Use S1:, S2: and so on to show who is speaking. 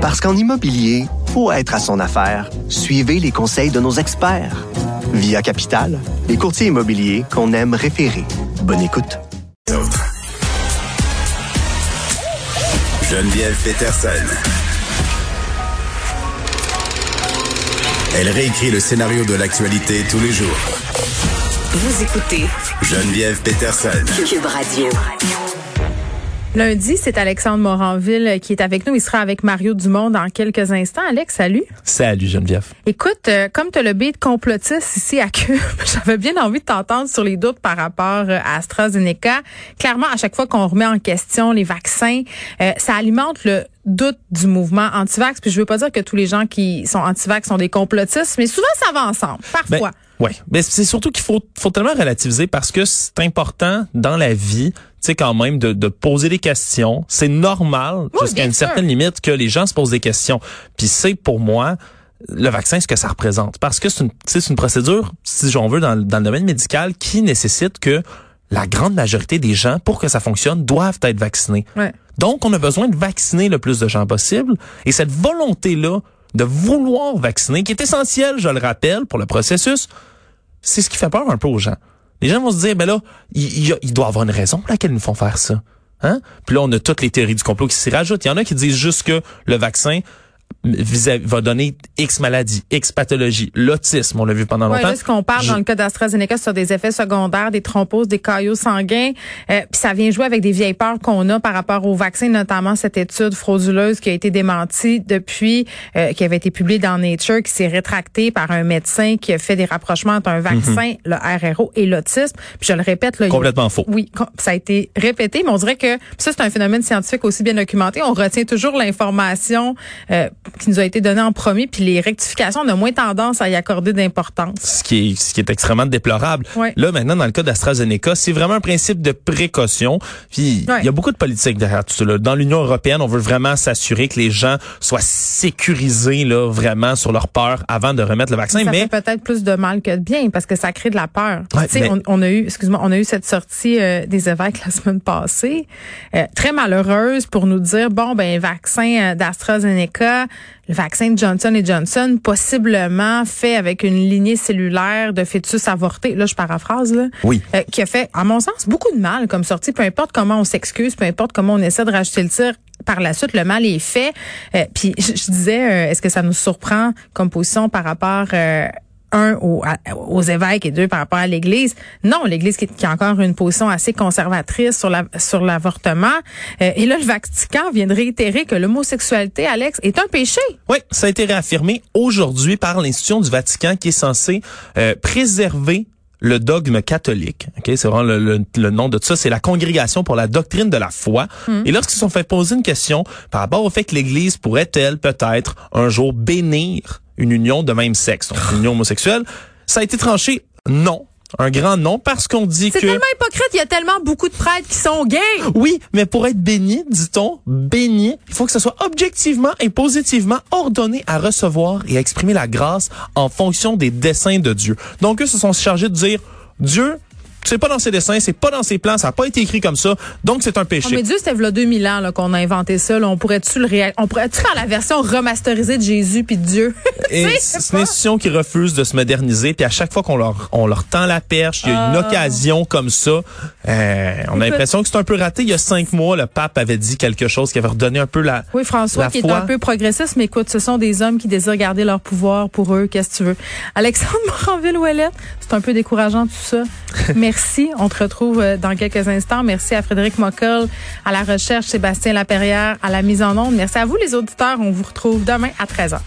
S1: Parce qu'en immobilier, faut être à son affaire. Suivez les conseils de nos experts. Via Capital, les courtiers immobiliers qu'on aime référer. Bonne écoute.
S2: Geneviève Peterson. Elle réécrit le scénario de l'actualité tous les jours.
S3: Vous écoutez
S2: Geneviève Peterson.
S3: Cube Radio.
S4: Lundi, c'est Alexandre Moranville qui est avec nous. Il sera avec Mario Dumont dans quelques instants. Alex, salut.
S5: Salut Geneviève.
S4: Écoute, euh, comme tu as le beat complotiste ici à Cube, j'avais bien envie de t'entendre sur les doutes par rapport euh, à AstraZeneca. Clairement, à chaque fois qu'on remet en question les vaccins, euh, ça alimente le doute du mouvement anti-vax. Puis je veux pas dire que tous les gens qui sont anti-vax sont des complotistes, mais souvent ça va ensemble, parfois.
S5: Ben, ouais, mais c'est surtout qu'il faut, faut tellement relativiser parce que c'est important dans la vie, sais quand même de, de poser des questions. C'est normal
S4: Oui,
S5: jusqu'à une
S4: sûr.
S5: certaine limite que les gens se posent des questions. Puis c'est pour moi le vaccin ce que ça représente parce que c'est une, une procédure si j'en veux dans, dans le domaine médical qui nécessite que la grande majorité des gens pour que ça fonctionne doivent être vaccinés.
S4: Ouais.
S5: Donc, on a besoin de vacciner le plus de gens possible. Et cette volonté-là de vouloir vacciner, qui est essentielle, je le rappelle, pour le processus, c'est ce qui fait peur un peu aux gens. Les gens vont se dire, ben là, il, il, doit avoir une raison pour laquelle ils nous font faire ça. Hein? Puis là, on a toutes les théories du complot qui s'y rajoutent. Il y en a qui disent juste que le vaccin va donner X maladie, X pathologie, l'autisme, on l'a vu pendant
S4: Ouais,
S5: longtemps.
S4: là, ce qu'on parle
S5: Je-
S4: dans le cas d'AstraZeneca sur des effets secondaires, des thromboses, des caillots sanguins, euh, puis ça vient jouer avec des vieilles peurs qu'on a par rapport au vaccin, notamment cette étude frauduleuse qui a été démentie depuis, euh, qui avait été publiée dans Nature, qui s'est rétractée par un médecin qui a fait des rapprochements entre un vaccin, le RRO et l'autisme. Puis je le répète, là, il
S5: Complètement faux.
S4: oui, ça a été répété, mais on dirait que ça c'est un phénomène scientifique aussi bien documenté. On retient toujours l'information euh, qui nous a été donnée en premier, puis les rectifications, on a moins tendance à y accorder d'importance.
S5: ce qui est ce qui est extrêmement déplorable.
S4: Ouais.
S5: Là maintenant dans le cas d'AstraZeneca, c'est vraiment un principe de précaution. Puis il y a beaucoup de politique derrière tout ça. là. Dans l'Union européenne, on veut vraiment s'assurer que les gens soient sécurisés là vraiment sur leur peur avant de remettre le vaccin.
S4: Ça
S5: mais
S4: fait peut-être plus de mal que de bien parce que ça crée de la peur.
S5: Ouais,
S4: tu sais,
S5: mais-
S4: on, on a eu, excuse-moi, on a eu cette sortie euh, des évêques la semaine passée, euh, très malheureuse pour nous dire bon ben vaccin euh, d'AstraZeneca, le vaccin de Johnson Johnson, possiblement fait avec une lignée cellulaire de fœtus avortés. Là, je paraphrase là.
S5: Oui.
S4: Euh, qui a fait, à mon sens, beaucoup de mal comme sortie. Peu importe comment on s'excuse, peu importe comment on essaie de racheter le tir. Par la suite, le mal est fait. Euh, puis je, je disais, euh, est-ce que ça nous surprend comme position par rapport euh, un aux, aux évêques et deux par rapport à l'Église Non, l'Église qui, qui a encore une position assez conservatrice sur la sur l'avortement. Euh, et là, le Vatican vient de réitérer que l'homosexualité, Alex, est un péché.
S5: Oui, ça a été réaffirmé aujourd'hui par l'institution du Vatican qui est censée euh, préserver le dogme catholique. Ok, c'est vraiment le, le- le nom de ça. C'est la congrégation pour la doctrine de la foi. Et lorsqu'ils se sont fait poser une question par rapport au fait que l'Église pourrait-elle peut-être un jour bénir une union de même sexe, donc une union homosexuelle, ça a été tranché? Non. Un grand non parce qu'on dit
S4: C'est
S5: que
S4: tellement hypocrite. Il y a tellement beaucoup de prêtres qui sont gays.
S5: oui, mais pour être béni, dit-on, béni, il faut que ce soit objectivement et positivement ordonné à recevoir et à exprimer la grâce en fonction des desseins de Dieu. Donc eux se sont chargés de dire, Dieu, c'est pas dans ses dessins, c'est pas dans ses plans, ça n'a pas été écrit comme ça, donc c'est un
S4: Oh,
S5: péché.
S4: mais Dieu, c'était là 2000 ans là, qu'on a inventé ça. Là. On pourrait-tu le réa- on pourrait-tu faire la version remasterisée de Jésus puis de Dieu?
S5: Et c'est une institution qui refuse de se moderniser, puis à chaque fois qu'on leur on leur tend la perche, il y a une
S4: Ah.
S5: occasion comme ça, euh, on a l'impression que c'est un peu raté. Il y a cinq mois, le pape avait dit quelque chose qui avait redonné un peu la
S4: Oui, François,
S5: La
S4: qui est un peu progressiste, mais écoute, ce sont des hommes qui désirent garder leur pouvoir pour eux. Qu'est-ce que tu veux? Alexandre Moranville-Ouellette, c'est un peu décourageant tout ça. Merci. On te retrouve euh, dans quelques instants. Merci à Frédéric Mockel, à la recherche, Sébastien Laperrière, à la mise en onde. Merci à vous, les auditeurs. On vous retrouve demain à 13h.